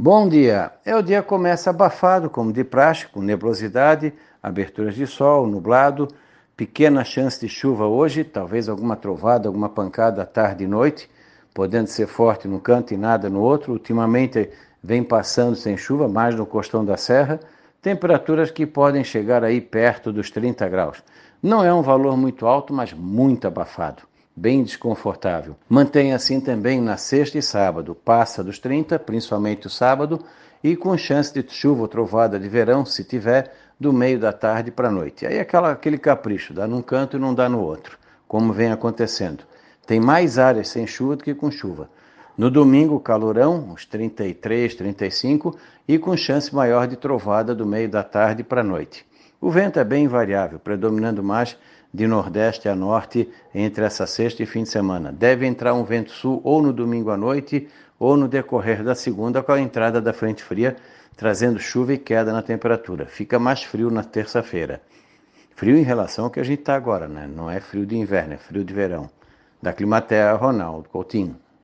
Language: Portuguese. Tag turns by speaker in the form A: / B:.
A: Bom dia. É o dia começa abafado, como de praxe, com nebulosidade, aberturas de sol, nublado, pequena chance de chuva hoje, talvez alguma trovada, alguma pancada à tarde e noite, podendo ser forte num canto e nada no outro. Ultimamente vem passando sem chuva, mais no costão da serra, temperaturas que podem chegar aí perto dos 30 graus. Não é um valor muito alto, mas muito abafado bem desconfortável. Mantém assim também na sexta e sábado, passa dos 30, principalmente o sábado, e com chance de chuva ou trovada de verão, se tiver, do meio da tarde para a noite. Aí aquela, aquele capricho, dá num canto e não dá no outro, como vem acontecendo. Tem mais áreas sem chuva do que com chuva. No domingo, calorão, uns 33, 35, e com chance maior de trovada do meio da tarde para a noite. O vento é bem variável, predominando mais de nordeste a norte entre essa sexta e fim de semana. Deve entrar um vento sul ou no domingo à noite ou no decorrer da segunda com a entrada da frente fria, trazendo chuva e queda na temperatura. Fica mais frio na terça-feira. Frio em relação ao que a gente está agora, né? Não é frio de inverno, é frio de verão. Da Climatea, Ronaldo Coutinho.